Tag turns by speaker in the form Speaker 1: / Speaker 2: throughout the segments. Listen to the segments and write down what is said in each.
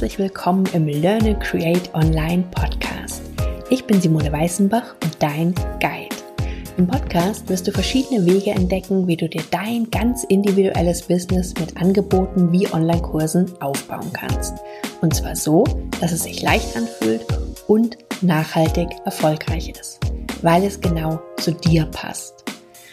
Speaker 1: herzlich willkommen im Learn and Create Online Podcast. Ich bin Simone Weißenbach und dein Guide. Im Podcast wirst du verschiedene Wege entdecken, wie du dir dein ganz individuelles Business mit Angeboten wie Online-Kursen aufbauen kannst. Und zwar so, dass es sich leicht anfühlt und nachhaltig erfolgreich ist, weil es genau zu dir passt.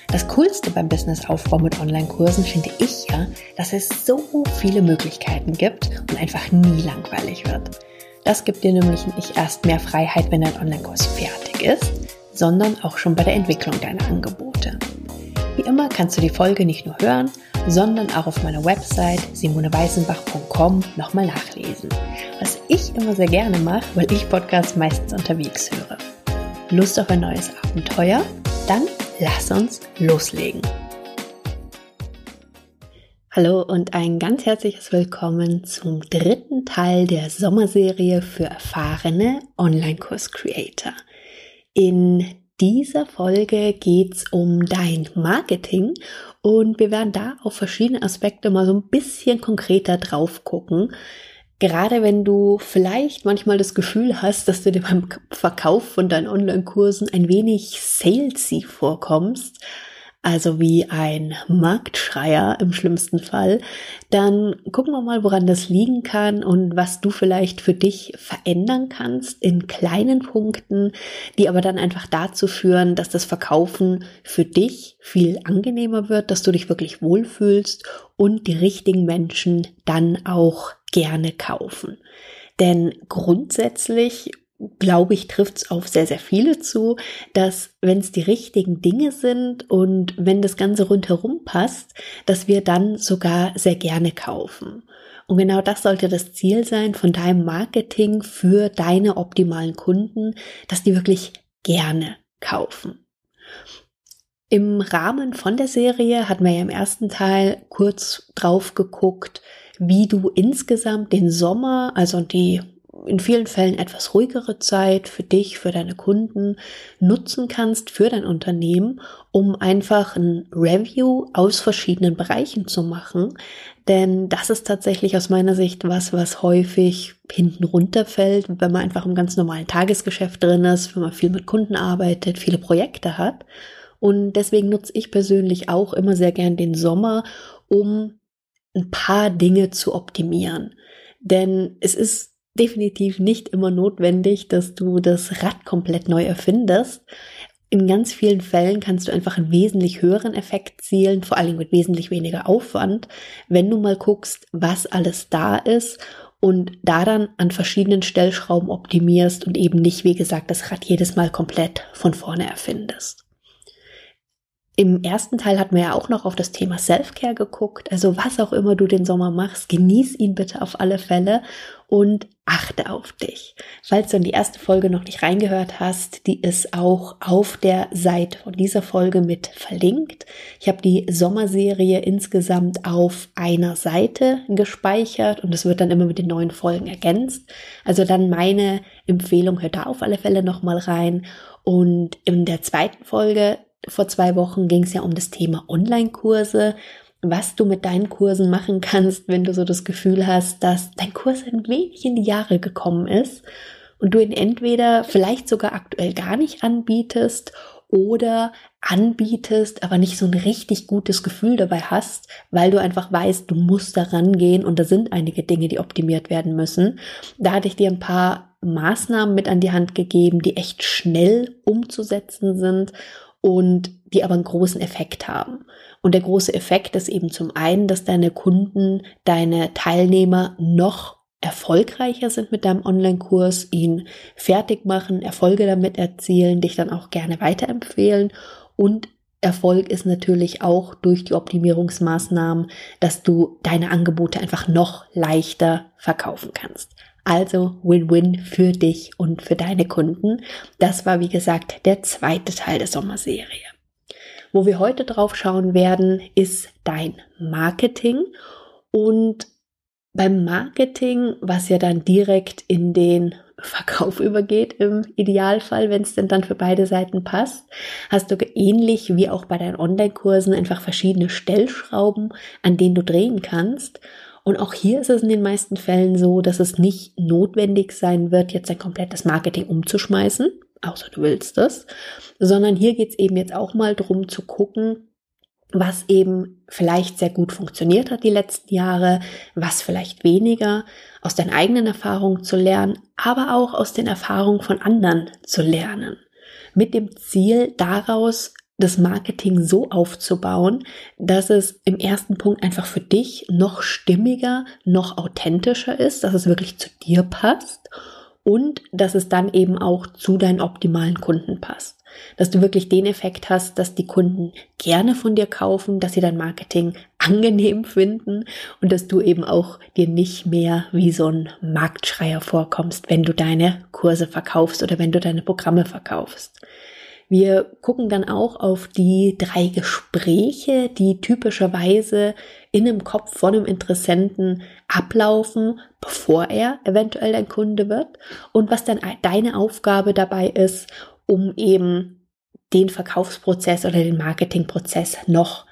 Speaker 1: Das Coolste beim Businessaufbau mit Online-Kursen finde ich ja, dass es so viele Möglichkeiten gibt und einfach nie langweilig wird. Das gibt dir nämlich nicht erst mehr Freiheit, wenn dein Online-Kurs fertig ist, sondern auch schon bei der Entwicklung deiner Angebote. Wie immer kannst du die Folge nicht nur hören, sondern auch auf meiner Website simoneweißenbach.com nochmal nachlesen. Was ich immer sehr gerne mache, weil ich Podcasts meistens unterwegs höre. Lust auf ein neues Abenteuer? Dann lass uns loslegen. Hallo und ein ganz herzliches Willkommen zum dritten Teil der Sommerserie für erfahrene Online-Kurs-Creator. In dieser Folge geht es um dein Marketing und wir werden da auf verschiedene Aspekte mal so ein bisschen konkreter drauf gucken. Gerade wenn du vielleicht manchmal das Gefühl hast, dass du dir beim Verkauf von deinen Online-Kursen ein wenig salesy vorkommst, also wie ein Marktschreier im schlimmsten Fall, dann gucken wir mal, woran das liegen kann und was du vielleicht für dich verändern kannst in kleinen Punkten, die aber dann einfach dazu führen, dass das Verkaufen für dich viel angenehmer wird, dass du dich wirklich wohlfühlst und die richtigen Menschen dann auch gerne kaufen. Denn grundsätzlich glaube ich, trifft es auf sehr, sehr viele zu, dass wenn es die richtigen Dinge sind und wenn das Ganze rundherum passt, dass wir dann sogar sehr gerne kaufen. Und genau das sollte das Ziel sein von deinem Marketing für deine optimalen Kunden, dass die wirklich gerne kaufen. Im Rahmen von der Serie hatten wir ja im ersten Teil kurz drauf geguckt, wie du insgesamt den Sommer, also die in vielen Fällen etwas ruhigere Zeit für dich, für deine Kunden nutzen kannst, für dein Unternehmen, um einfach ein Review aus verschiedenen Bereichen zu machen. Denn das ist tatsächlich aus meiner Sicht was, was häufig hinten runterfällt, wenn man einfach im ganz normalen Tagesgeschäft drin ist, wenn man viel mit Kunden arbeitet, viele Projekte hat. Und deswegen nutze ich persönlich auch immer sehr gern den Sommer, um ein paar Dinge zu optimieren. Denn es ist definitiv nicht immer notwendig, dass du das Rad komplett neu erfindest. In ganz vielen Fällen kannst du einfach einen wesentlich höheren Effekt zielen, vor allem mit wesentlich weniger Aufwand, wenn du mal guckst, was alles da ist und da dann an verschiedenen Stellschrauben optimierst und eben nicht, wie gesagt, das Rad jedes Mal komplett von vorne erfindest. Im ersten Teil hatten wir ja auch noch auf das Thema Self-Care geguckt. Also was auch immer du den Sommer machst, genieß ihn bitte auf alle Fälle und achte auf dich. Falls du in die erste Folge noch nicht reingehört hast, die ist auch auf der Seite von dieser Folge mit verlinkt. Ich habe die Sommerserie insgesamt auf einer Seite gespeichert und es wird dann immer mit den neuen Folgen ergänzt. Also dann meine Empfehlung, hör da auf alle Fälle nochmal rein. Und in der zweiten Folge vor zwei Wochen ging es ja um das Thema Online-Kurse, was du mit deinen Kursen machen kannst, wenn du so das Gefühl hast, dass dein Kurs ein wenig in die Jahre gekommen ist und du ihn entweder vielleicht sogar aktuell gar nicht anbietest oder anbietest, aber nicht so ein richtig gutes Gefühl dabei hast, weil du einfach weißt, du musst da rangehen und da sind einige Dinge, die optimiert werden müssen. Da hatte ich dir ein paar Maßnahmen mit an die Hand gegeben, die echt schnell umzusetzen sind und die aber einen großen Effekt haben. Und der große Effekt ist eben zum einen, dass deine Kunden, deine Teilnehmer noch erfolgreicher sind mit deinem Online-Kurs, ihn fertig machen, Erfolge damit erzielen, dich dann auch gerne weiterempfehlen und Erfolg ist natürlich auch durch die Optimierungsmaßnahmen, dass du deine Angebote einfach noch leichter verkaufen kannst. Also Win-Win für dich und für deine Kunden. Das war, wie gesagt, der zweite Teil der Sommerserie. Wo wir heute drauf schauen werden, ist dein Marketing und beim Marketing, was ja dann direkt in den Verkauf übergeht im Idealfall, wenn es denn dann für beide Seiten passt, hast du ähnlich wie auch bei deinen Online-Kursen einfach verschiedene Stellschrauben, an denen du drehen kannst. Und auch hier ist es in den meisten Fällen so, dass es nicht notwendig sein wird, jetzt ein komplettes Marketing umzuschmeißen, außer du willst es, sondern hier geht es eben jetzt auch mal darum zu gucken, was eben vielleicht sehr gut funktioniert hat die letzten Jahre, was vielleicht weniger, aus deinen eigenen Erfahrungen zu lernen, aber auch aus den Erfahrungen von anderen zu lernen. Mit dem Ziel, daraus das Marketing so aufzubauen, dass es im ersten Punkt einfach für dich noch stimmiger, noch authentischer ist, dass es wirklich zu dir passt und dass es dann eben auch zu deinen optimalen Kunden passt dass du wirklich den Effekt hast, dass die Kunden gerne von dir kaufen, dass sie dein Marketing angenehm finden und dass du eben auch dir nicht mehr wie so ein Marktschreier vorkommst, wenn du deine Kurse verkaufst oder wenn du deine Programme verkaufst. Wir gucken dann auch auf die drei Gespräche, die typischerweise in einem Kopf von einem Interessenten ablaufen, bevor er eventuell dein Kunde wird und was dann deine Aufgabe dabei ist, um eben den Verkaufsprozess oder den Marketingprozess noch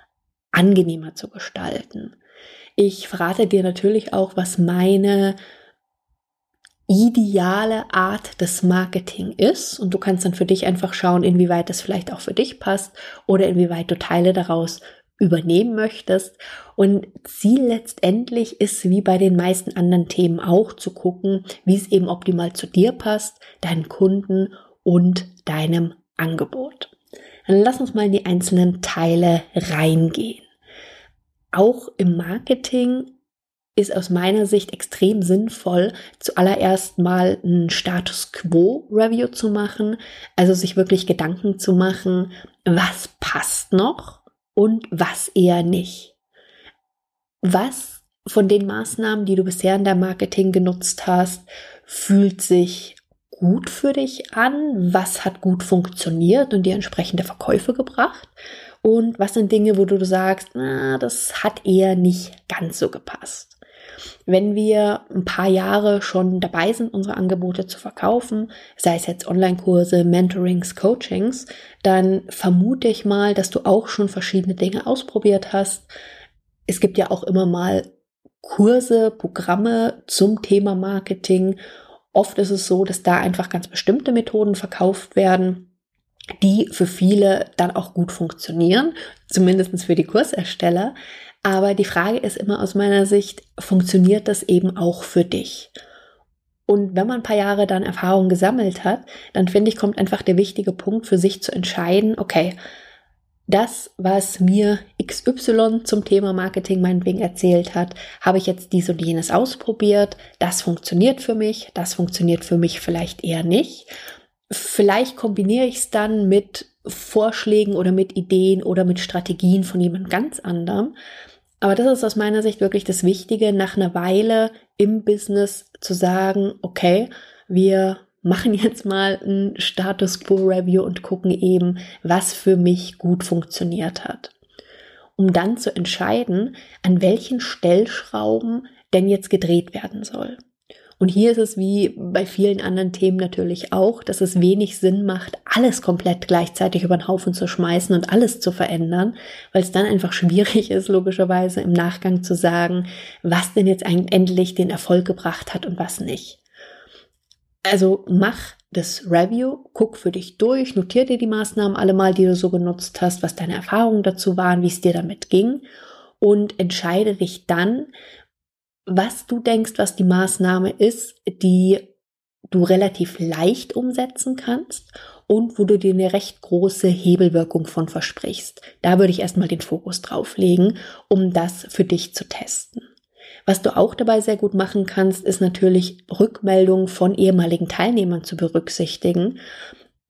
Speaker 1: angenehmer zu gestalten. Ich verrate dir natürlich auch, was meine ideale Art des Marketing ist und du kannst dann für dich einfach schauen, inwieweit das vielleicht auch für dich passt oder inwieweit du Teile daraus übernehmen möchtest. Und Ziel letztendlich ist, wie bei den meisten anderen Themen auch, zu gucken, wie es eben optimal zu dir passt, deinen Kunden und deinem Angebot. Dann lass uns mal in die einzelnen Teile reingehen. Auch im Marketing ist aus meiner Sicht extrem sinnvoll, zuallererst mal ein Status Quo Review zu machen, also sich wirklich Gedanken zu machen, was passt noch und was eher nicht. Was von den Maßnahmen, die du bisher in der Marketing genutzt hast, fühlt sich gut für dich an? Was hat gut funktioniert und dir entsprechende Verkäufe gebracht? Und was sind Dinge, wo du sagst, na, das hat eher nicht ganz so gepasst? Wenn wir ein paar Jahre schon dabei sind, unsere Angebote zu verkaufen, sei es jetzt Online-Kurse, Mentorings, Coachings, dann vermute ich mal, dass du auch schon verschiedene Dinge ausprobiert hast. Es gibt ja auch immer mal Kurse, Programme zum Thema Marketing Oft ist es so, dass da einfach ganz bestimmte Methoden verkauft werden, die für viele dann auch gut funktionieren, zumindest für die Kursersteller. Aber die Frage ist immer aus meiner Sicht, funktioniert das eben auch für dich? Und wenn man ein paar Jahre dann Erfahrung gesammelt hat, dann finde ich, kommt einfach der wichtige Punkt für sich zu entscheiden, okay, das, was mir XY zum Thema Marketing meinetwegen erzählt hat, habe ich jetzt dies und jenes ausprobiert. Das funktioniert für mich, das funktioniert für mich vielleicht eher nicht. Vielleicht kombiniere ich es dann mit Vorschlägen oder mit Ideen oder mit Strategien von jemand ganz anderem. Aber das ist aus meiner Sicht wirklich das Wichtige, nach einer Weile im Business zu sagen, okay, wir machen jetzt mal ein Status Quo Review und gucken eben, was für mich gut funktioniert hat. Um dann zu entscheiden, an welchen Stellschrauben denn jetzt gedreht werden soll. Und hier ist es wie bei vielen anderen Themen natürlich auch, dass es wenig Sinn macht, alles komplett gleichzeitig über den Haufen zu schmeißen und alles zu verändern, weil es dann einfach schwierig ist, logischerweise im Nachgang zu sagen, was denn jetzt eigentlich endlich den Erfolg gebracht hat und was nicht. Also mach das Review, guck für dich durch, notier dir die Maßnahmen alle mal, die du so genutzt hast, was deine Erfahrungen dazu waren, wie es dir damit ging und entscheide dich dann, was du denkst, was die Maßnahme ist, die du relativ leicht umsetzen kannst und wo du dir eine recht große Hebelwirkung von versprichst. Da würde ich erstmal den Fokus drauf legen, um das für dich zu testen. Was du auch dabei sehr gut machen kannst, ist natürlich Rückmeldungen von ehemaligen Teilnehmern zu berücksichtigen.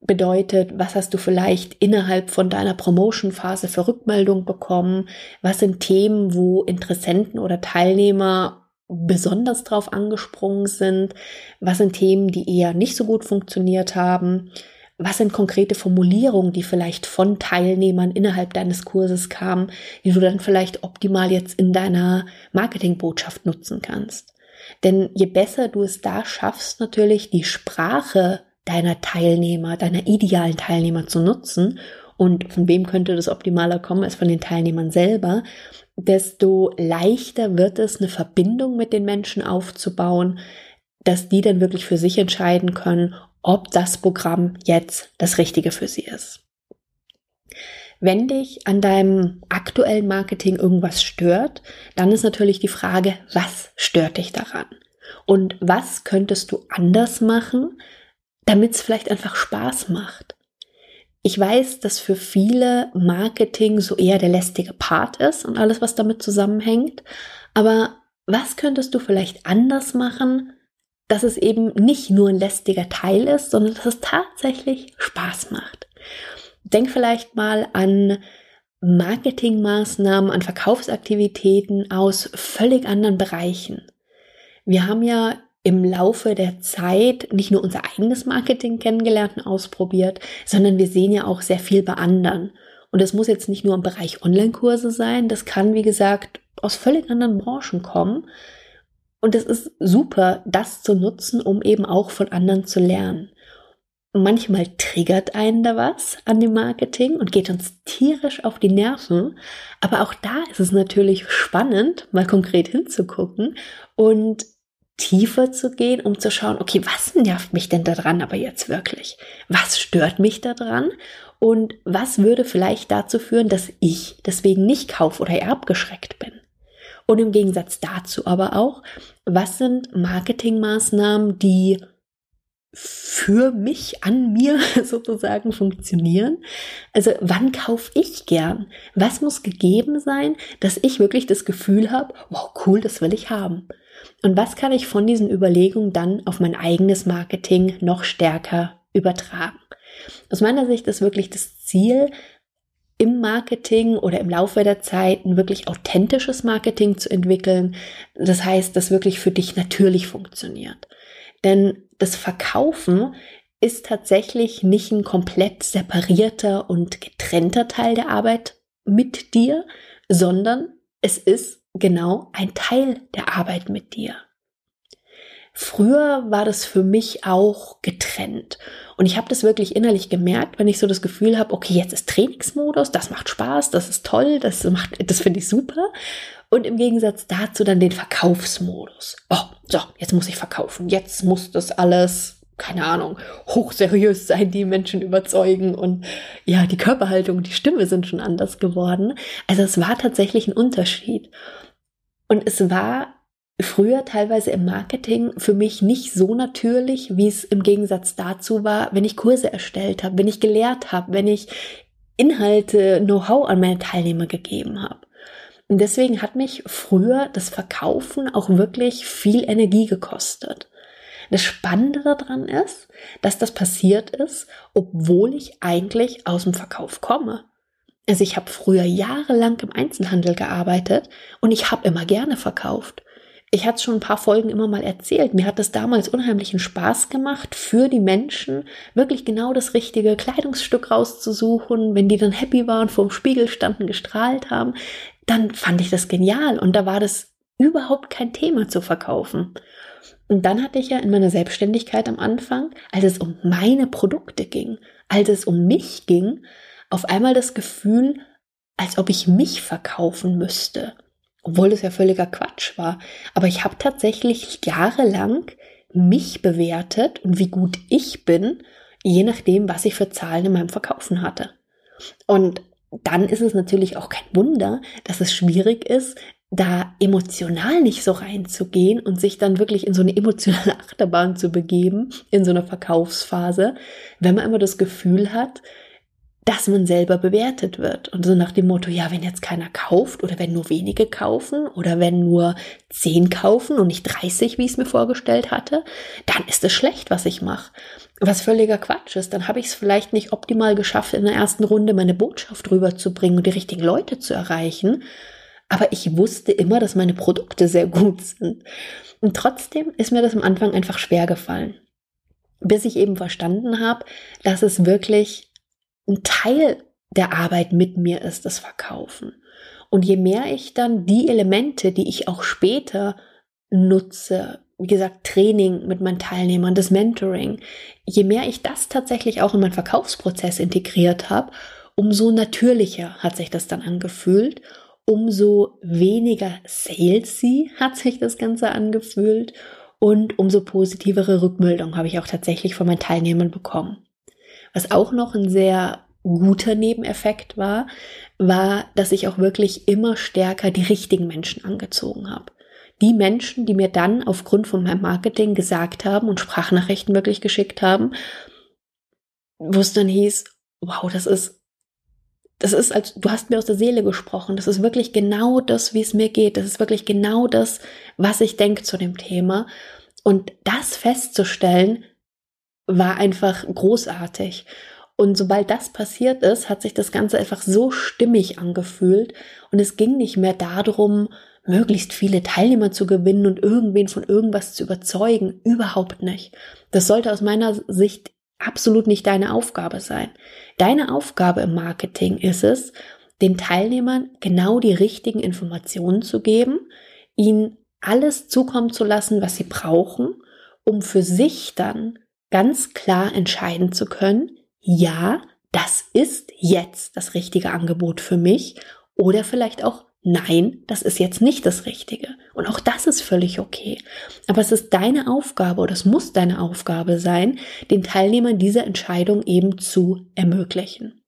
Speaker 1: Bedeutet, was hast du vielleicht innerhalb von deiner Promotion-Phase für Rückmeldung bekommen? Was sind Themen, wo Interessenten oder Teilnehmer besonders drauf angesprungen sind? Was sind Themen, die eher nicht so gut funktioniert haben? Was sind konkrete Formulierungen, die vielleicht von Teilnehmern innerhalb deines Kurses kamen, die du dann vielleicht optimal jetzt in deiner Marketingbotschaft nutzen kannst? Denn je besser du es da schaffst, natürlich die Sprache deiner Teilnehmer, deiner idealen Teilnehmer zu nutzen, und von wem könnte das optimaler kommen als von den Teilnehmern selber, desto leichter wird es, eine Verbindung mit den Menschen aufzubauen, dass die dann wirklich für sich entscheiden können, ob das Programm jetzt das Richtige für sie ist. Wenn dich an deinem aktuellen Marketing irgendwas stört, dann ist natürlich die Frage, was stört dich daran? Und was könntest du anders machen, damit es vielleicht einfach Spaß macht? Ich weiß, dass für viele Marketing so eher der lästige Part ist und alles, was damit zusammenhängt. Aber was könntest du vielleicht anders machen, dass es eben nicht nur ein lästiger Teil ist, sondern dass es tatsächlich Spaß macht? Denk vielleicht mal an Marketingmaßnahmen, an Verkaufsaktivitäten aus völlig anderen Bereichen. Wir haben ja im Laufe der Zeit nicht nur unser eigenes Marketing kennengelernt und ausprobiert, sondern wir sehen ja auch sehr viel bei anderen. Und es muss jetzt nicht nur im Bereich Online-Kurse sein, das kann, wie gesagt, aus völlig anderen Branchen kommen. Und es ist super, das zu nutzen, um eben auch von anderen zu lernen. Manchmal triggert einen da was an dem Marketing und geht uns tierisch auf die Nerven. Aber auch da ist es natürlich spannend, mal konkret hinzugucken und tiefer zu gehen, um zu schauen, okay, was nervt mich denn daran aber jetzt wirklich? Was stört mich daran? Und was würde vielleicht dazu führen, dass ich deswegen nicht kauf oder eher abgeschreckt bin? Und im Gegensatz dazu aber auch, was sind Marketingmaßnahmen, die für mich, an mir sozusagen funktionieren. Also wann kaufe ich gern? Was muss gegeben sein, dass ich wirklich das Gefühl habe, wow, cool, das will ich haben. Und was kann ich von diesen Überlegungen dann auf mein eigenes Marketing noch stärker übertragen? Aus meiner Sicht ist wirklich das Ziel, im Marketing oder im Laufe der Zeit ein wirklich authentisches Marketing zu entwickeln. Das heißt, das wirklich für dich natürlich funktioniert. Denn das Verkaufen ist tatsächlich nicht ein komplett separierter und getrennter Teil der Arbeit mit dir, sondern es ist genau ein Teil der Arbeit mit dir. Früher war das für mich auch getrennt. Und ich habe das wirklich innerlich gemerkt, wenn ich so das Gefühl habe, okay, jetzt ist Trainingsmodus, das macht Spaß, das ist toll, das das finde ich super. Und im Gegensatz dazu dann den Verkaufsmodus. Oh, so, jetzt muss ich verkaufen. Jetzt muss das alles, keine Ahnung, hochseriös sein, die Menschen überzeugen. Und ja, die Körperhaltung, die Stimme sind schon anders geworden. Also es war tatsächlich ein Unterschied. Und es war früher teilweise im Marketing für mich nicht so natürlich, wie es im Gegensatz dazu war, wenn ich Kurse erstellt habe, wenn ich gelehrt habe, wenn ich Inhalte, Know-how an meine Teilnehmer gegeben habe. Und deswegen hat mich früher das Verkaufen auch wirklich viel Energie gekostet. Das Spannende daran ist, dass das passiert ist, obwohl ich eigentlich aus dem Verkauf komme. Also ich habe früher jahrelang im Einzelhandel gearbeitet und ich habe immer gerne verkauft. Ich hatte schon ein paar Folgen immer mal erzählt. Mir hat es damals unheimlichen Spaß gemacht, für die Menschen wirklich genau das richtige Kleidungsstück rauszusuchen. Wenn die dann happy waren, vor dem Spiegel standen, gestrahlt haben, dann fand ich das genial und da war das überhaupt kein Thema zu verkaufen. Und dann hatte ich ja in meiner Selbstständigkeit am Anfang, als es um meine Produkte ging, als es um mich ging, auf einmal das Gefühl, als ob ich mich verkaufen müsste. Obwohl das ja völliger Quatsch war. Aber ich habe tatsächlich jahrelang mich bewertet und wie gut ich bin, je nachdem, was ich für Zahlen in meinem Verkaufen hatte. Und dann ist es natürlich auch kein Wunder, dass es schwierig ist, da emotional nicht so reinzugehen und sich dann wirklich in so eine emotionale Achterbahn zu begeben, in so einer Verkaufsphase, wenn man immer das Gefühl hat, dass man selber bewertet wird. Und so nach dem Motto, ja, wenn jetzt keiner kauft oder wenn nur wenige kaufen oder wenn nur zehn kaufen und nicht 30, wie ich es mir vorgestellt hatte, dann ist es schlecht, was ich mache. Was völliger Quatsch ist. Dann habe ich es vielleicht nicht optimal geschafft, in der ersten Runde meine Botschaft rüberzubringen und die richtigen Leute zu erreichen. Aber ich wusste immer, dass meine Produkte sehr gut sind. Und trotzdem ist mir das am Anfang einfach schwer gefallen. Bis ich eben verstanden habe, dass es wirklich ein Teil der Arbeit mit mir ist, das Verkaufen. Und je mehr ich dann die Elemente, die ich auch später nutze, wie gesagt, Training mit meinen Teilnehmern, das Mentoring, je mehr ich das tatsächlich auch in meinen Verkaufsprozess integriert habe, umso natürlicher hat sich das dann angefühlt, umso weniger salesy hat sich das Ganze angefühlt und umso positivere Rückmeldungen habe ich auch tatsächlich von meinen Teilnehmern bekommen. Was auch noch ein sehr guter Nebeneffekt war, war, dass ich auch wirklich immer stärker die richtigen Menschen angezogen habe. Die Menschen, die mir dann aufgrund von meinem Marketing gesagt haben und Sprachnachrichten wirklich geschickt haben, wo es dann hieß, wow, das ist, das ist, als du hast mir aus der Seele gesprochen. Das ist wirklich genau das, wie es mir geht. Das ist wirklich genau das, was ich denke zu dem Thema. Und das festzustellen, war einfach großartig. Und sobald das passiert ist, hat sich das Ganze einfach so stimmig angefühlt. Und es ging nicht mehr darum, möglichst viele Teilnehmer zu gewinnen und irgendwen von irgendwas zu überzeugen. Überhaupt nicht. Das sollte aus meiner Sicht absolut nicht deine Aufgabe sein. Deine Aufgabe im Marketing ist es, den Teilnehmern genau die richtigen Informationen zu geben, ihnen alles zukommen zu lassen, was sie brauchen, um für sich dann ganz klar entscheiden zu können, ja, das ist jetzt das richtige Angebot für mich oder vielleicht auch nein, das ist jetzt nicht das Richtige. Und auch das ist völlig okay. Aber es ist deine Aufgabe oder es muss deine Aufgabe sein, den Teilnehmern diese Entscheidung eben zu ermöglichen.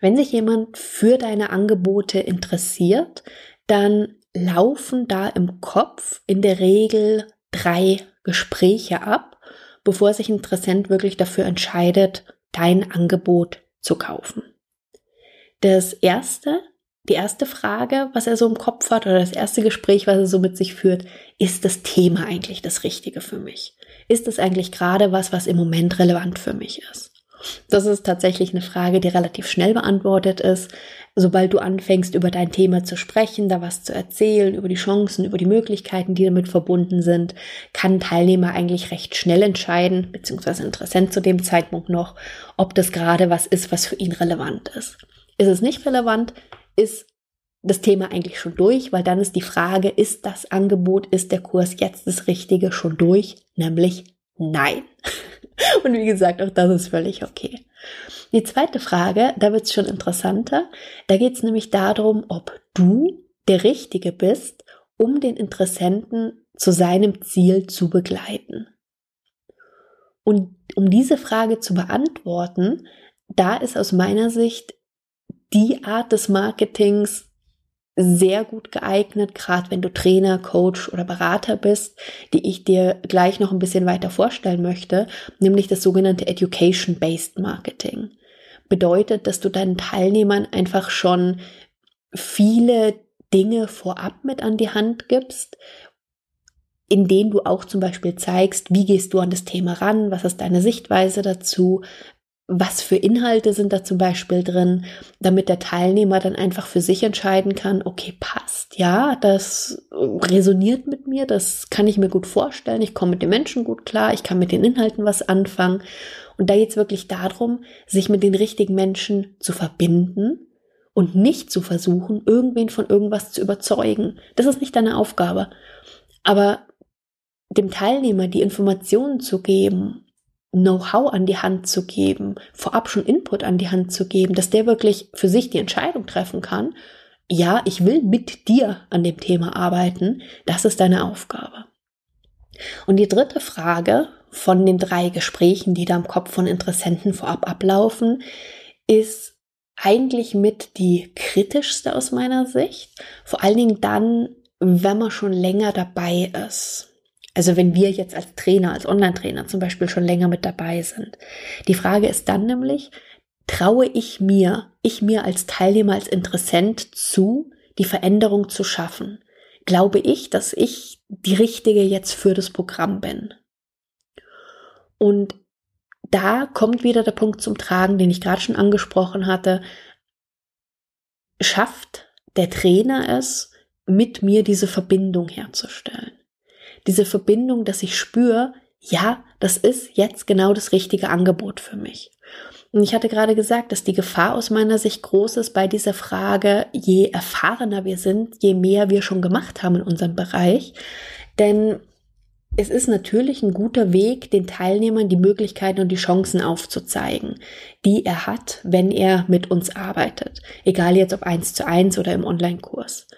Speaker 1: Wenn sich jemand für deine Angebote interessiert, dann laufen da im Kopf in der Regel drei Gespräche ab, bevor sich Interessent wirklich dafür entscheidet, dein Angebot zu kaufen. Das erste, die erste Frage, was er so im Kopf hat, oder das erste Gespräch, was er so mit sich führt, ist das Thema eigentlich das Richtige für mich? Ist es eigentlich gerade was, was im Moment relevant für mich ist? Das ist tatsächlich eine Frage, die relativ schnell beantwortet ist. Sobald du anfängst, über dein Thema zu sprechen, da was zu erzählen, über die Chancen, über die Möglichkeiten, die damit verbunden sind, kann Teilnehmer eigentlich recht schnell entscheiden, beziehungsweise Interessent zu dem Zeitpunkt noch, ob das gerade was ist, was für ihn relevant ist. Ist es nicht relevant, ist das Thema eigentlich schon durch, weil dann ist die Frage, ist das Angebot, ist der Kurs jetzt das Richtige schon durch? Nämlich nein. Und wie gesagt, auch das ist völlig okay. Die zweite Frage, da wird es schon interessanter. Da geht es nämlich darum, ob du der Richtige bist, um den Interessenten zu seinem Ziel zu begleiten. Und um diese Frage zu beantworten, da ist aus meiner Sicht die Art des Marketings sehr gut geeignet, gerade wenn du Trainer, Coach oder Berater bist, die ich dir gleich noch ein bisschen weiter vorstellen möchte, nämlich das sogenannte Education-Based Marketing. Bedeutet, dass du deinen Teilnehmern einfach schon viele Dinge vorab mit an die Hand gibst, in denen du auch zum Beispiel zeigst, wie gehst du an das Thema ran, was ist deine Sichtweise dazu, was für Inhalte sind da zum Beispiel drin, damit der Teilnehmer dann einfach für sich entscheiden kann, okay, passt, ja, das resoniert mit mir, das kann ich mir gut vorstellen, ich komme mit den Menschen gut klar, ich kann mit den Inhalten was anfangen. Und da geht es wirklich darum, sich mit den richtigen Menschen zu verbinden und nicht zu versuchen, irgendwen von irgendwas zu überzeugen. Das ist nicht deine Aufgabe. Aber dem Teilnehmer die Informationen zu geben Know-how an die Hand zu geben, vorab schon Input an die Hand zu geben, dass der wirklich für sich die Entscheidung treffen kann, ja, ich will mit dir an dem Thema arbeiten, das ist deine Aufgabe. Und die dritte Frage von den drei Gesprächen, die da im Kopf von Interessenten vorab ablaufen, ist eigentlich mit die kritischste aus meiner Sicht. Vor allen Dingen dann, wenn man schon länger dabei ist. Also wenn wir jetzt als Trainer, als Online-Trainer zum Beispiel schon länger mit dabei sind. Die Frage ist dann nämlich, traue ich mir, ich mir als Teilnehmer, als Interessent zu, die Veränderung zu schaffen? Glaube ich, dass ich die Richtige jetzt für das Programm bin? Und da kommt wieder der Punkt zum Tragen, den ich gerade schon angesprochen hatte. Schafft der Trainer es, mit mir diese Verbindung herzustellen? Diese Verbindung, dass ich spüre, ja, das ist jetzt genau das richtige Angebot für mich. Und ich hatte gerade gesagt, dass die Gefahr aus meiner Sicht groß ist bei dieser Frage, je erfahrener wir sind, je mehr wir schon gemacht haben in unserem Bereich. Denn es ist natürlich ein guter Weg, den Teilnehmern die Möglichkeiten und die Chancen aufzuzeigen, die er hat, wenn er mit uns arbeitet. Egal jetzt ob eins zu eins oder im Online-Kurs.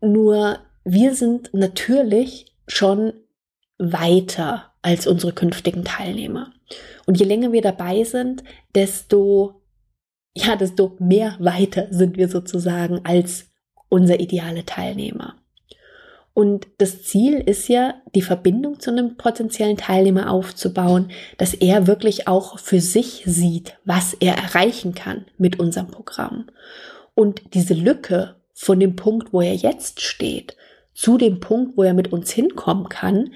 Speaker 1: Nur wir sind natürlich schon weiter als unsere künftigen Teilnehmer. Und je länger wir dabei sind, desto, ja, desto mehr weiter sind wir sozusagen als unser ideale Teilnehmer. Und das Ziel ist ja, die Verbindung zu einem potenziellen Teilnehmer aufzubauen, dass er wirklich auch für sich sieht, was er erreichen kann mit unserem Programm. Und diese Lücke von dem Punkt, wo er jetzt steht, zu dem Punkt, wo er mit uns hinkommen kann,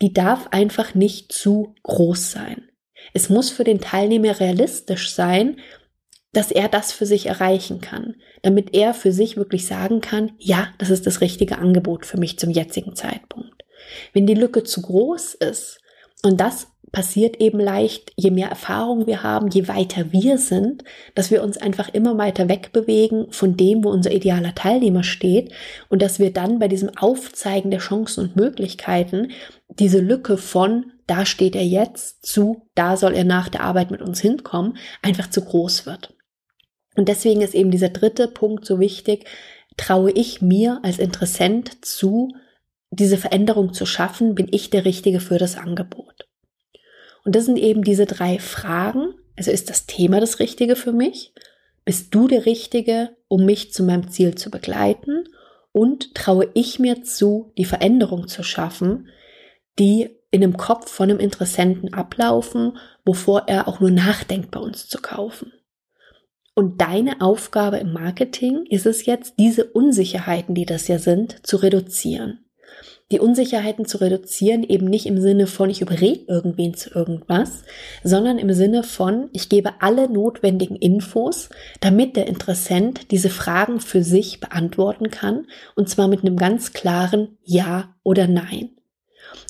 Speaker 1: die darf einfach nicht zu groß sein. Es muss für den Teilnehmer realistisch sein, dass er das für sich erreichen kann, damit er für sich wirklich sagen kann, ja, das ist das richtige Angebot für mich zum jetzigen Zeitpunkt. Wenn die Lücke zu groß ist, und das passiert eben leicht, je mehr Erfahrung wir haben, je weiter wir sind, dass wir uns einfach immer weiter wegbewegen von dem, wo unser idealer Teilnehmer steht und dass wir dann bei diesem Aufzeigen der Chancen und Möglichkeiten diese Lücke von da steht er jetzt zu da soll er nach der Arbeit mit uns hinkommen, einfach zu groß wird. Und deswegen ist eben dieser dritte Punkt so wichtig, traue ich mir als Interessent zu, diese Veränderung zu schaffen, bin ich der Richtige für das Angebot. Und das sind eben diese drei Fragen. Also ist das Thema das Richtige für mich? Bist du der Richtige, um mich zu meinem Ziel zu begleiten? Und traue ich mir zu, die Veränderung zu schaffen, die in einem Kopf von einem Interessenten ablaufen, bevor er auch nur nachdenkt, bei uns zu kaufen? Und deine Aufgabe im Marketing ist es jetzt, diese Unsicherheiten, die das ja sind, zu reduzieren. Die Unsicherheiten zu reduzieren, eben nicht im Sinne von, ich überrede irgendwen zu irgendwas, sondern im Sinne von, ich gebe alle notwendigen Infos, damit der Interessent diese Fragen für sich beantworten kann, und zwar mit einem ganz klaren Ja oder Nein.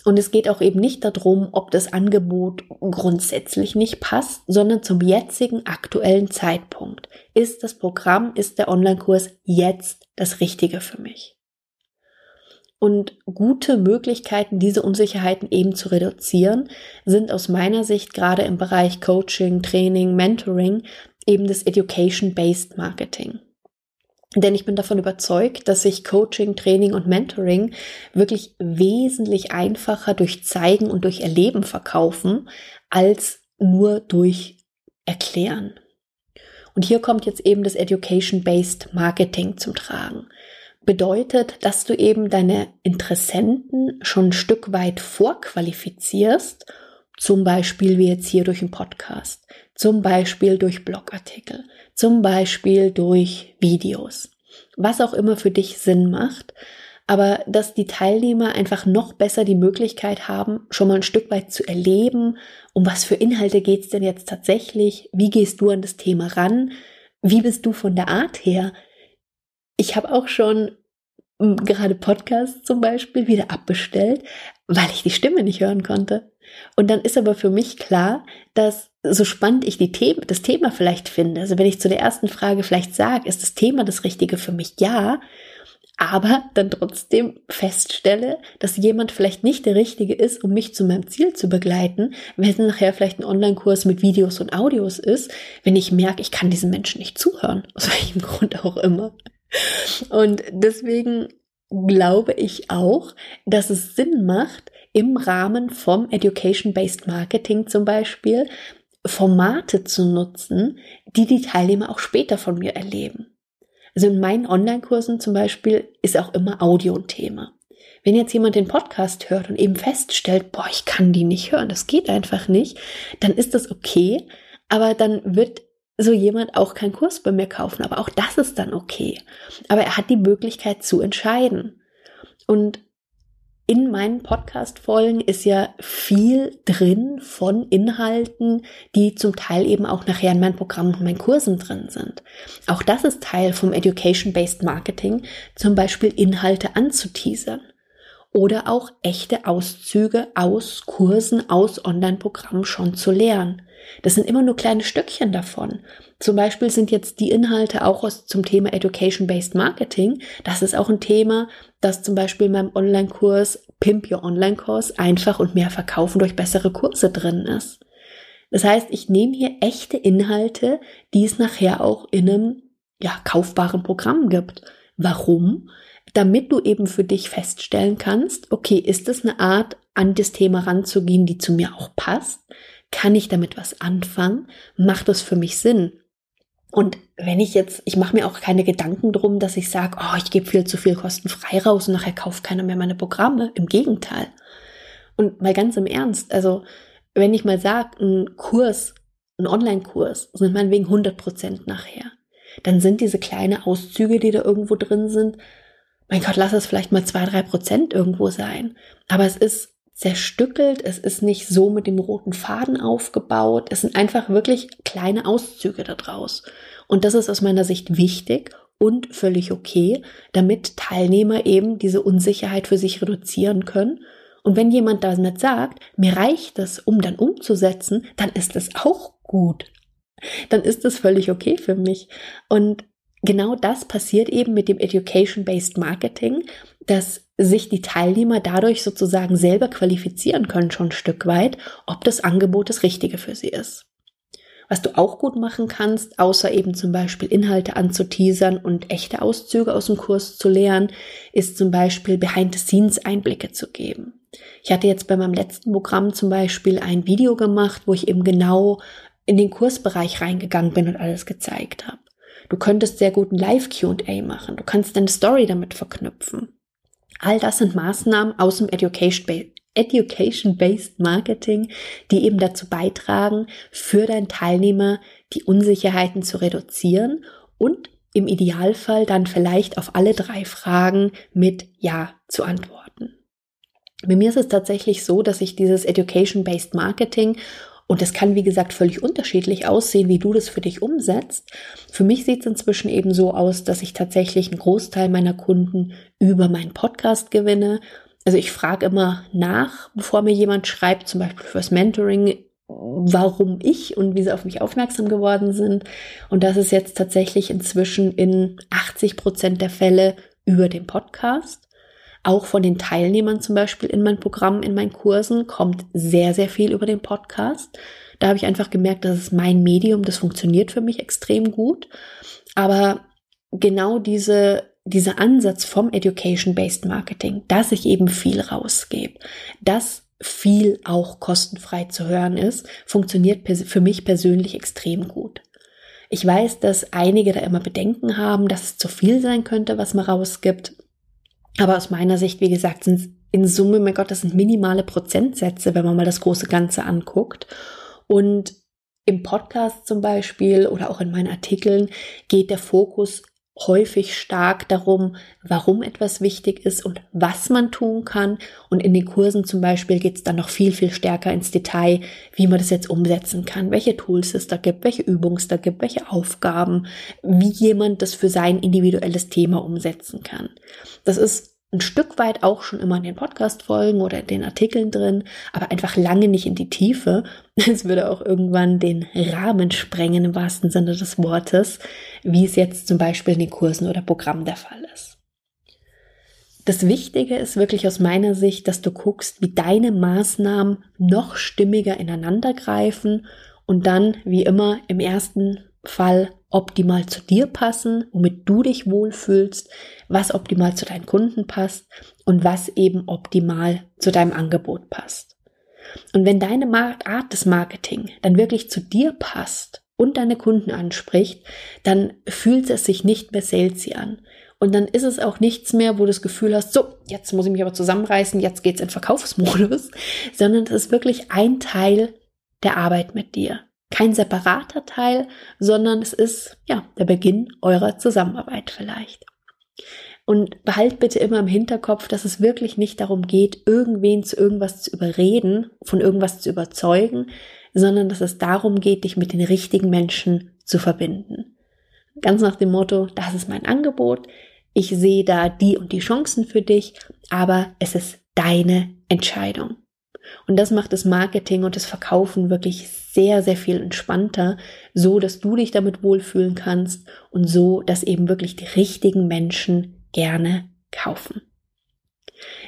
Speaker 1: Und es geht auch eben nicht darum, ob das Angebot grundsätzlich nicht passt, sondern zum jetzigen aktuellen Zeitpunkt. Ist das Programm, ist der Online-Kurs jetzt das Richtige für mich? Und gute Möglichkeiten, diese Unsicherheiten eben zu reduzieren, sind aus meiner Sicht gerade im Bereich Coaching, Training, Mentoring eben das Education-Based Marketing. Denn ich bin davon überzeugt, dass sich Coaching, Training und Mentoring wirklich wesentlich einfacher durch Zeigen und durch Erleben verkaufen, als nur durch Erklären. Und hier kommt jetzt eben das Education-Based Marketing zum Tragen. Bedeutet, dass du eben deine Interessenten schon ein Stück weit vorqualifizierst, zum Beispiel wie jetzt hier durch einen Podcast, zum Beispiel durch Blogartikel, zum Beispiel durch Videos, was auch immer für dich Sinn macht, aber dass die Teilnehmer einfach noch besser die Möglichkeit haben, schon mal ein Stück weit zu erleben, um was für Inhalte geht's denn jetzt tatsächlich, wie gehst du an das Thema ran, wie bist du von der Art her. Ich habe auch schon hm, gerade Podcasts zum Beispiel wieder abbestellt, weil ich die Stimme nicht hören konnte. Und dann ist aber für mich klar, dass so spannend ich die Themen, das Thema vielleicht finde, also wenn ich zu der ersten Frage vielleicht sage, ist das Thema das Richtige für mich? Ja, aber dann trotzdem feststelle, dass jemand vielleicht nicht der Richtige ist, um mich zu meinem Ziel zu begleiten, wenn es nachher vielleicht ein Online-Kurs mit Videos und Audios ist, wenn ich merke, ich kann diesen Menschen nicht zuhören, aus welchem Grund auch immer. Und deswegen glaube ich auch, dass es Sinn macht, im Rahmen vom Education-Based Marketing zum Beispiel Formate zu nutzen, die die Teilnehmer auch später von mir erleben. Also in meinen Online-Kursen zum Beispiel ist auch immer Audio ein Thema. Wenn jetzt jemand den Podcast hört und eben feststellt, boah, ich kann die nicht hören, das geht einfach nicht, dann ist das okay, aber dann wird so jemand auch keinen Kurs bei mir kaufen, aber auch das ist dann okay. Aber er hat die Möglichkeit zu entscheiden. Und in meinen Podcast-Folgen ist ja viel drin von Inhalten, die zum Teil eben auch nachher in meinen Programmen und meinen Kursen drin sind. Auch das ist Teil vom Education-Based Marketing, zum Beispiel Inhalte anzuteasern oder auch echte Auszüge aus Kursen, aus Online-Programmen schon zu lernen. Das sind immer nur kleine Stückchen davon. Zum Beispiel sind jetzt die Inhalte auch aus, zum Thema Education-Based Marketing. Das ist auch ein Thema, das zum Beispiel in meinem Online-Kurs Pimp Your Online-Kurs einfach und mehr verkaufen durch bessere Kurse drin ist. Das heißt, ich nehme hier echte Inhalte, die es nachher auch in einem ja, kaufbaren Programm gibt. Warum? Damit du eben für dich feststellen kannst, okay, ist das eine Art, an das Thema ranzugehen, die zu mir auch passt? Kann ich damit was anfangen? Macht das für mich Sinn? Und wenn ich jetzt, ich mache mir auch keine Gedanken drum, dass ich sage, oh, ich gebe viel zu viel kostenfrei raus und nachher kauft keiner mehr meine Programme. Im Gegenteil. Und mal ganz im Ernst, also wenn ich mal sage, ein Kurs, ein Online-Kurs sind meinetwegen 100 Prozent nachher, dann sind diese kleinen Auszüge, die da irgendwo drin sind, mein Gott, lass es vielleicht mal zwei, drei Prozent irgendwo sein. Aber es ist zerstückelt, es ist nicht so mit dem roten Faden aufgebaut, es sind einfach wirklich kleine Auszüge daraus. Und das ist aus meiner Sicht wichtig und völlig okay, damit Teilnehmer eben diese Unsicherheit für sich reduzieren können. Und wenn jemand damit sagt, mir reicht es, um dann umzusetzen, dann ist es auch gut. Dann ist es völlig okay für mich. Und genau das passiert eben mit dem Education-Based Marketing, dass sich die Teilnehmer dadurch sozusagen selber qualifizieren können, schon ein Stück weit, ob das Angebot das Richtige für sie ist. Was du auch gut machen kannst, außer eben zum Beispiel Inhalte anzuteasern und echte Auszüge aus dem Kurs zu lernen, ist zum Beispiel Behind-the-Scenes-Einblicke zu geben. Ich hatte jetzt bei meinem letzten Programm zum Beispiel ein Video gemacht, wo ich eben genau in den Kursbereich reingegangen bin und alles gezeigt habe. Du könntest sehr gut ein Live-QA machen. Du kannst deine Story damit verknüpfen. All das sind Maßnahmen aus dem Education-Based Marketing, die eben dazu beitragen, für deinen Teilnehmer die Unsicherheiten zu reduzieren und im Idealfall dann vielleicht auf alle drei Fragen mit Ja zu antworten. Bei mir ist es tatsächlich so, dass ich dieses Education-Based Marketing und das kann, wie gesagt, völlig unterschiedlich aussehen, wie du das für dich umsetzt. Für mich sieht es inzwischen eben so aus, dass ich tatsächlich einen Großteil meiner Kunden über meinen Podcast gewinne. Also ich frage immer nach, bevor mir jemand schreibt, zum Beispiel fürs Mentoring, warum ich und wie sie auf mich aufmerksam geworden sind. Und das ist jetzt tatsächlich inzwischen in 80 Prozent der Fälle über den Podcast. Auch von den Teilnehmern zum Beispiel in mein Programm, in meinen Kursen kommt sehr, sehr viel über den Podcast. Da habe ich einfach gemerkt, das ist mein Medium, das funktioniert für mich extrem gut. Aber genau diese, dieser Ansatz vom Education-Based Marketing, dass ich eben viel rausgebe, dass viel auch kostenfrei zu hören ist, funktioniert für mich persönlich extrem gut. Ich weiß, dass einige da immer Bedenken haben, dass es zu viel sein könnte, was man rausgibt. Aber aus meiner Sicht, wie gesagt, sind in Summe, mein Gott, das sind minimale Prozentsätze, wenn man mal das große Ganze anguckt. Und im Podcast zum Beispiel oder auch in meinen Artikeln geht der Fokus häufig stark darum, warum etwas wichtig ist und was man tun kann. Und in den Kursen zum Beispiel geht es dann noch viel, viel stärker ins Detail, wie man das jetzt umsetzen kann, welche Tools es da gibt, welche Übungen es da gibt, welche Aufgaben, wie jemand das für sein individuelles Thema umsetzen kann. Das ist ein Stück weit auch schon immer in den Podcast-Folgen oder in den Artikeln drin, aber einfach lange nicht in die Tiefe. Es würde auch irgendwann den Rahmen sprengen im wahrsten Sinne des Wortes, wie es jetzt zum Beispiel in den Kursen oder Programmen der Fall ist. Das Wichtige ist wirklich aus meiner Sicht, dass du guckst, wie deine Maßnahmen noch stimmiger ineinander greifen und dann, wie immer, im ersten Fall optimal zu dir passen, womit du dich wohlfühlst, was optimal zu deinen Kunden passt und was eben optimal zu deinem Angebot passt. Und wenn deine Art des Marketing dann wirklich zu dir passt und deine Kunden anspricht, dann fühlt es sich nicht mehr salesy an. Und dann ist es auch nichts mehr, wo du das Gefühl hast, so, jetzt muss ich mich aber zusammenreißen, jetzt geht's in Verkaufsmodus, sondern es ist wirklich ein Teil der Arbeit mit dir kein separater Teil, sondern es ist ja der Beginn eurer Zusammenarbeit vielleicht. Und behalt bitte immer im Hinterkopf, dass es wirklich nicht darum geht, irgendwen zu irgendwas zu überreden, von irgendwas zu überzeugen, sondern dass es darum geht, dich mit den richtigen Menschen zu verbinden. Ganz nach dem Motto, das ist mein Angebot, ich sehe da die und die Chancen für dich, aber es ist deine Entscheidung. Und das macht das Marketing und das Verkaufen wirklich sehr, sehr viel entspannter, so dass du dich damit wohlfühlen kannst und so, dass eben wirklich die richtigen Menschen gerne kaufen.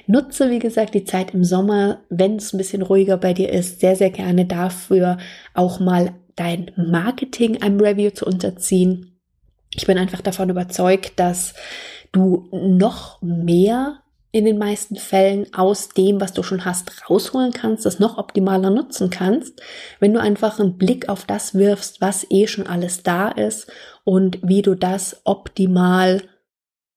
Speaker 1: Nutze, wie gesagt, die Zeit im Sommer, wenn es ein bisschen ruhiger bei dir ist, sehr, sehr gerne dafür auch mal dein Marketing einem Review zu unterziehen. Ich bin einfach davon überzeugt, dass du noch mehr in den meisten Fällen aus dem, was du schon hast, rausholen kannst, das noch optimaler nutzen kannst, wenn du einfach einen Blick auf das wirfst, was eh schon alles da ist und wie du das optimal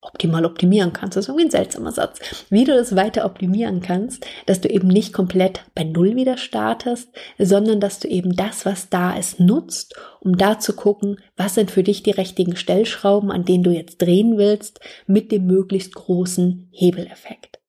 Speaker 1: optimal optimieren kannst. Das ist irgendwie ein seltsamer Satz. Wie du das weiter optimieren kannst, dass du eben nicht komplett bei Null wieder startest, sondern dass du eben das, was da ist, nutzt, um da zu gucken, was sind für dich die richtigen Stellschrauben, an denen du jetzt drehen willst, mit dem möglichst großen Hebeleffekt.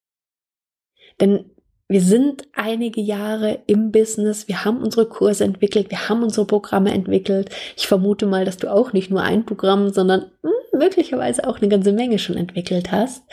Speaker 1: Denn wir sind einige Jahre im Business, wir haben unsere Kurse entwickelt, wir haben unsere Programme entwickelt. Ich vermute mal, dass du auch nicht nur ein Programm, sondern hm, möglicherweise auch eine ganze Menge schon entwickelt hast.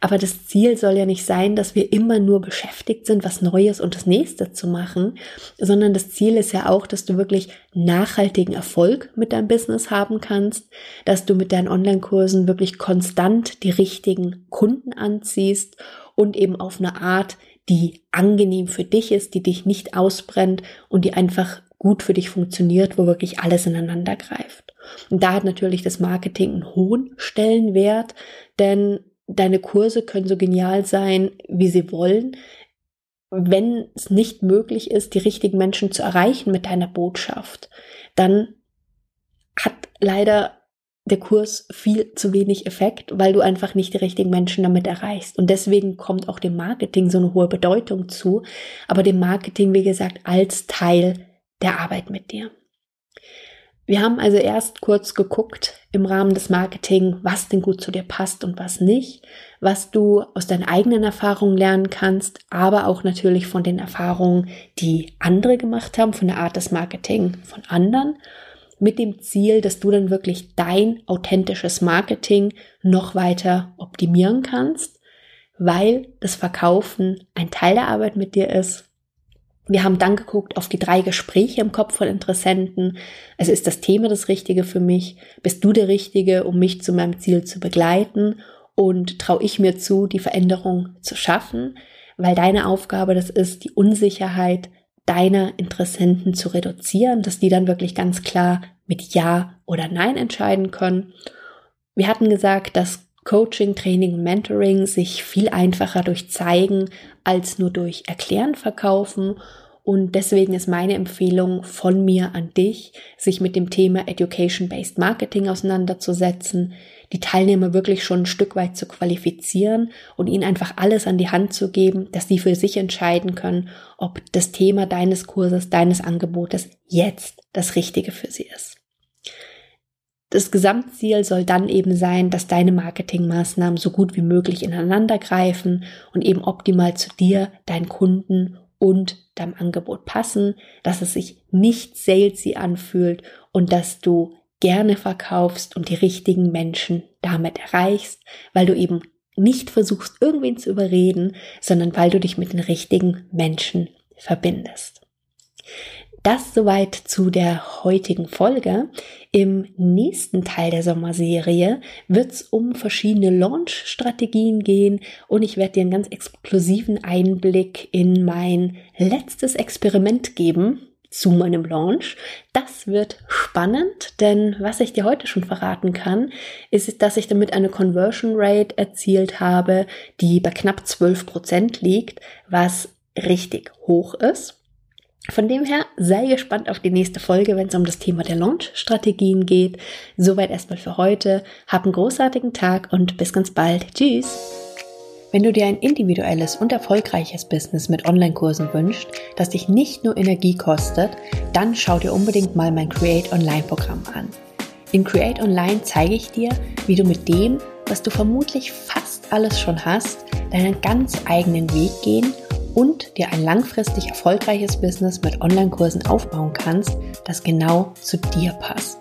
Speaker 1: Aber das Ziel soll ja nicht sein, dass wir immer nur beschäftigt sind, was Neues und das Nächste zu machen, sondern das Ziel ist ja auch, dass du wirklich nachhaltigen Erfolg mit deinem Business haben kannst, dass du mit deinen Online-Kursen wirklich konstant die richtigen Kunden anziehst und eben auf eine Art, die angenehm für dich ist, die dich nicht ausbrennt und die einfach gut für dich funktioniert, wo wirklich alles ineinander greift. Und da hat natürlich das Marketing einen hohen Stellenwert, denn deine Kurse können so genial sein, wie sie wollen. Wenn es nicht möglich ist, die richtigen Menschen zu erreichen mit deiner Botschaft, dann hat leider der Kurs viel zu wenig Effekt, weil du einfach nicht die richtigen Menschen damit erreichst. Und deswegen kommt auch dem Marketing so eine hohe Bedeutung zu, aber dem Marketing, wie gesagt, als Teil der Arbeit mit dir. Wir haben also erst kurz geguckt im Rahmen des Marketing, was denn gut zu dir passt und was nicht, was du aus deinen eigenen Erfahrungen lernen kannst, aber auch natürlich von den Erfahrungen, die andere gemacht haben, von der Art des Marketing von anderen mit dem Ziel, dass du dann wirklich dein authentisches Marketing noch weiter optimieren kannst, weil das Verkaufen ein Teil der Arbeit mit dir ist. Wir haben dann geguckt auf die drei Gespräche im Kopf von Interessenten. Also ist das Thema das Richtige für mich? Bist du der Richtige, um mich zu meinem Ziel zu begleiten? Und traue ich mir zu, die Veränderung zu schaffen? Weil deine Aufgabe das ist, die Unsicherheit deiner Interessenten zu reduzieren, dass die dann wirklich ganz klar mit Ja oder Nein entscheiden können. Wir hatten gesagt, dass Coaching, Training und Mentoring sich viel einfacher durch Zeigen als nur durch Erklären verkaufen. Und deswegen ist meine Empfehlung von mir an dich, sich mit dem Thema Education-Based Marketing auseinanderzusetzen, die Teilnehmer wirklich schon ein Stück weit zu qualifizieren und ihnen einfach alles an die Hand zu geben, dass sie für sich entscheiden können, ob das Thema deines Kurses, deines Angebotes jetzt das Richtige für sie ist. Das Gesamtziel soll dann eben sein, dass deine Marketingmaßnahmen so gut wie möglich ineinander greifen und eben optimal zu dir, deinen Kunden und deinem Angebot passen, dass es sich nicht salesy anfühlt und dass du gerne verkaufst und die richtigen Menschen damit erreichst, weil du eben nicht versuchst, irgendwen zu überreden, sondern weil du dich mit den richtigen Menschen verbindest. Das soweit zu der heutigen Folge. Im nächsten Teil der Sommerserie wird es um verschiedene Launch-Strategien gehen und ich werde dir einen ganz exklusiven Einblick in mein letztes Experiment geben, zu meinem Launch. Das wird spannend, denn was ich dir heute schon verraten kann, ist, dass ich damit eine Conversion Rate erzielt habe, die bei knapp 12 Prozent liegt, was richtig hoch ist. Von dem her sei gespannt auf die nächste Folge, wenn es um das Thema der Launch-Strategien geht. Soweit erstmal für heute. Hab einen großartigen Tag und bis ganz bald. Tschüss! Wenn du dir ein individuelles und erfolgreiches Business mit Online-Kursen wünschst, das dich nicht nur Energie kostet, dann schau dir unbedingt mal mein Create Online-Programm an. In Create Online zeige ich dir, wie du mit dem, was du vermutlich fast alles schon hast, deinen ganz eigenen Weg gehen und dir ein langfristig erfolgreiches Business mit Online-Kursen aufbauen kannst, das genau zu dir passt.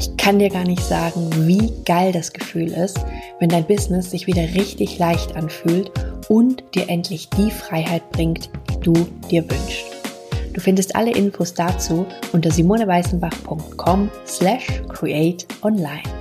Speaker 1: Ich kann dir gar nicht sagen, wie geil das Gefühl ist, wenn dein Business sich wieder richtig leicht anfühlt und dir endlich die Freiheit bringt, die du dir wünschst. Du findest alle Infos dazu unter simoneweißenbach.com slash create online.